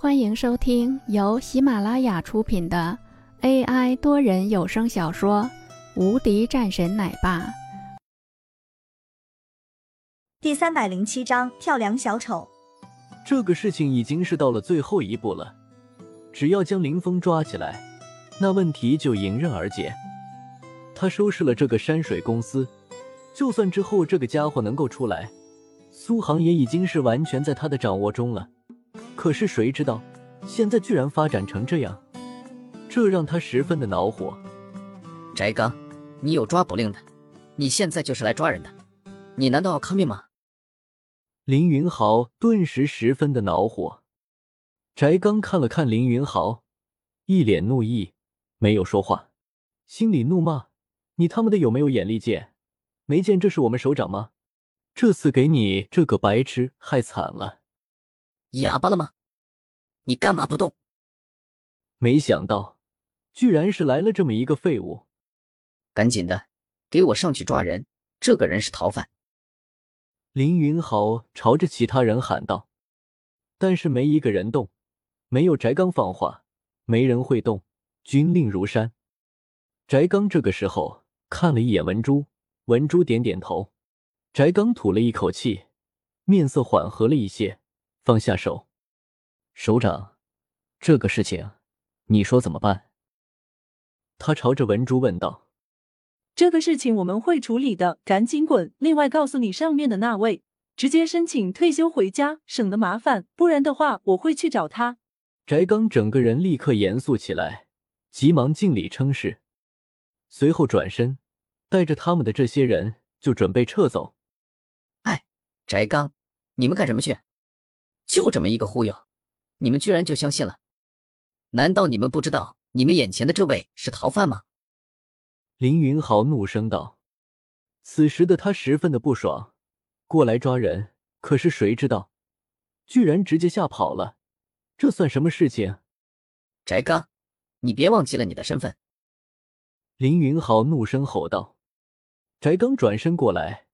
欢迎收听由喜马拉雅出品的 AI 多人有声小说《无敌战神奶爸》第三百零七章跳梁小丑。这个事情已经是到了最后一步了，只要将林峰抓起来，那问题就迎刃而解。他收拾了这个山水公司，就算之后这个家伙能够出来，苏杭也已经是完全在他的掌握中了。可是谁知道，现在居然发展成这样，这让他十分的恼火。翟刚，你有抓捕令的，你现在就是来抓人的，你难道要抗命吗？林云豪顿时十分的恼火。翟刚看了看林云豪，一脸怒意，没有说话，心里怒骂：“你他妈的有没有眼力见？没见这是我们首长吗？这次给你这个白痴害惨了。”哑巴了吗？你干嘛不动？没想到，居然是来了这么一个废物！赶紧的，给我上去抓人！这个人是逃犯。林云豪朝着其他人喊道，但是没一个人动。没有翟刚放话，没人会动。军令如山。翟刚这个时候看了一眼文珠，文珠点点头。翟刚吐了一口气，面色缓和了一些。放下手，首长，这个事情你说怎么办？他朝着文珠问道：“这个事情我们会处理的，赶紧滚！另外告诉你上面的那位，直接申请退休回家，省得麻烦。不然的话，我会去找他。”翟刚整个人立刻严肃起来，急忙敬礼称是，随后转身带着他们的这些人就准备撤走。哎，翟刚，你们干什么去？就这么一个忽悠，你们居然就相信了？难道你们不知道你们眼前的这位是逃犯吗？林云豪怒声道。此时的他十分的不爽，过来抓人，可是谁知道，居然直接吓跑了，这算什么事情？翟刚，你别忘记了你的身份！林云豪怒声吼道。翟刚转身过来，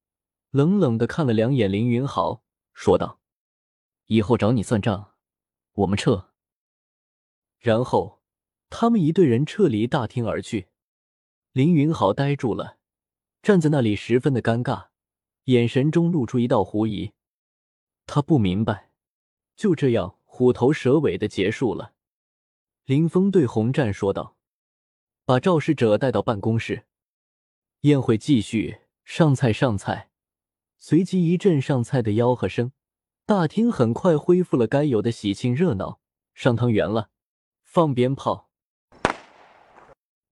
冷冷的看了两眼林云豪，说道。以后找你算账，我们撤。然后，他们一队人撤离大厅而去。林云豪呆住了，站在那里十分的尴尬，眼神中露出一道狐疑。他不明白，就这样虎头蛇尾的结束了。林峰对洪战说道：“把肇事者带到办公室，宴会继续，上菜上菜。”随即一阵上菜的吆喝声。大厅很快恢复了该有的喜庆热闹，上汤圆了，放鞭炮。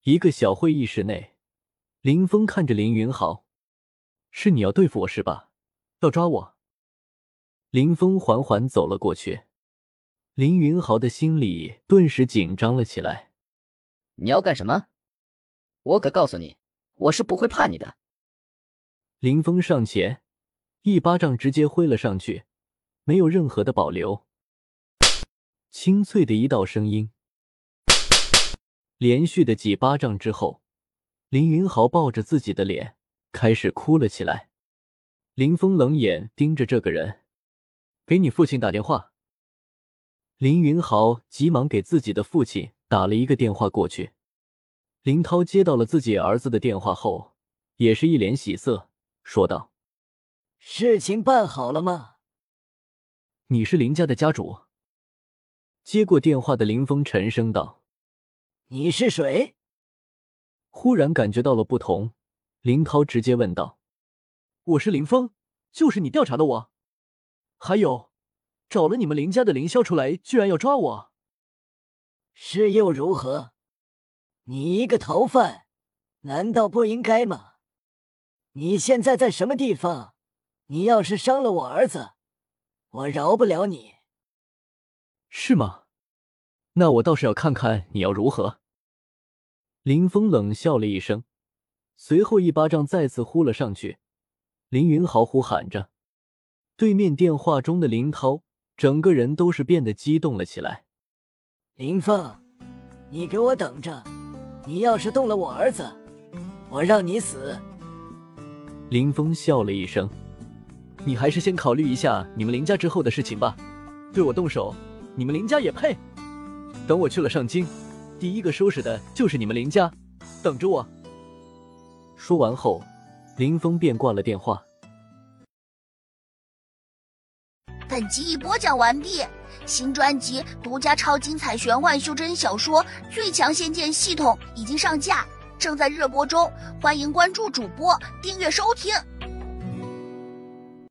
一个小会议室内，林峰看着林云豪：“是你要对付我是吧？要抓我？”林峰缓缓走了过去，林云豪的心里顿时紧张了起来。“你要干什么？我可告诉你，我是不会怕你的。”林峰上前，一巴掌直接挥了上去。没有任何的保留，清脆的一道声音，连续的几巴掌之后，林云豪抱着自己的脸开始哭了起来。林峰冷眼盯着这个人，给你父亲打电话。林云豪急忙给自己的父亲打了一个电话过去。林涛接到了自己儿子的电话后，也是一脸喜色，说道：“事情办好了吗？”你是林家的家主。接过电话的林峰沉声道：“你是谁？”忽然感觉到了不同，林涛直接问道：“我是林峰，就是你调查的我。还有，找了你们林家的凌霄出来，居然要抓我，是又如何？你一个逃犯，难道不应该吗？你现在在什么地方？你要是伤了我儿子……”我饶不了你，是吗？那我倒是要看看你要如何。林峰冷笑了一声，随后一巴掌再次呼了上去。林云豪呼喊着，对面电话中的林涛整个人都是变得激动了起来。林峰，你给我等着！你要是动了我儿子，我让你死！林峰笑了一声。你还是先考虑一下你们林家之后的事情吧。对我动手，你们林家也配？等我去了上京，第一个收拾的就是你们林家，等着我。说完后，林峰便挂了电话。本集已播讲完毕，新专辑独家超精彩玄幻修真小说《最强仙剑系统》已经上架，正在热播中，欢迎关注主播，订阅收听。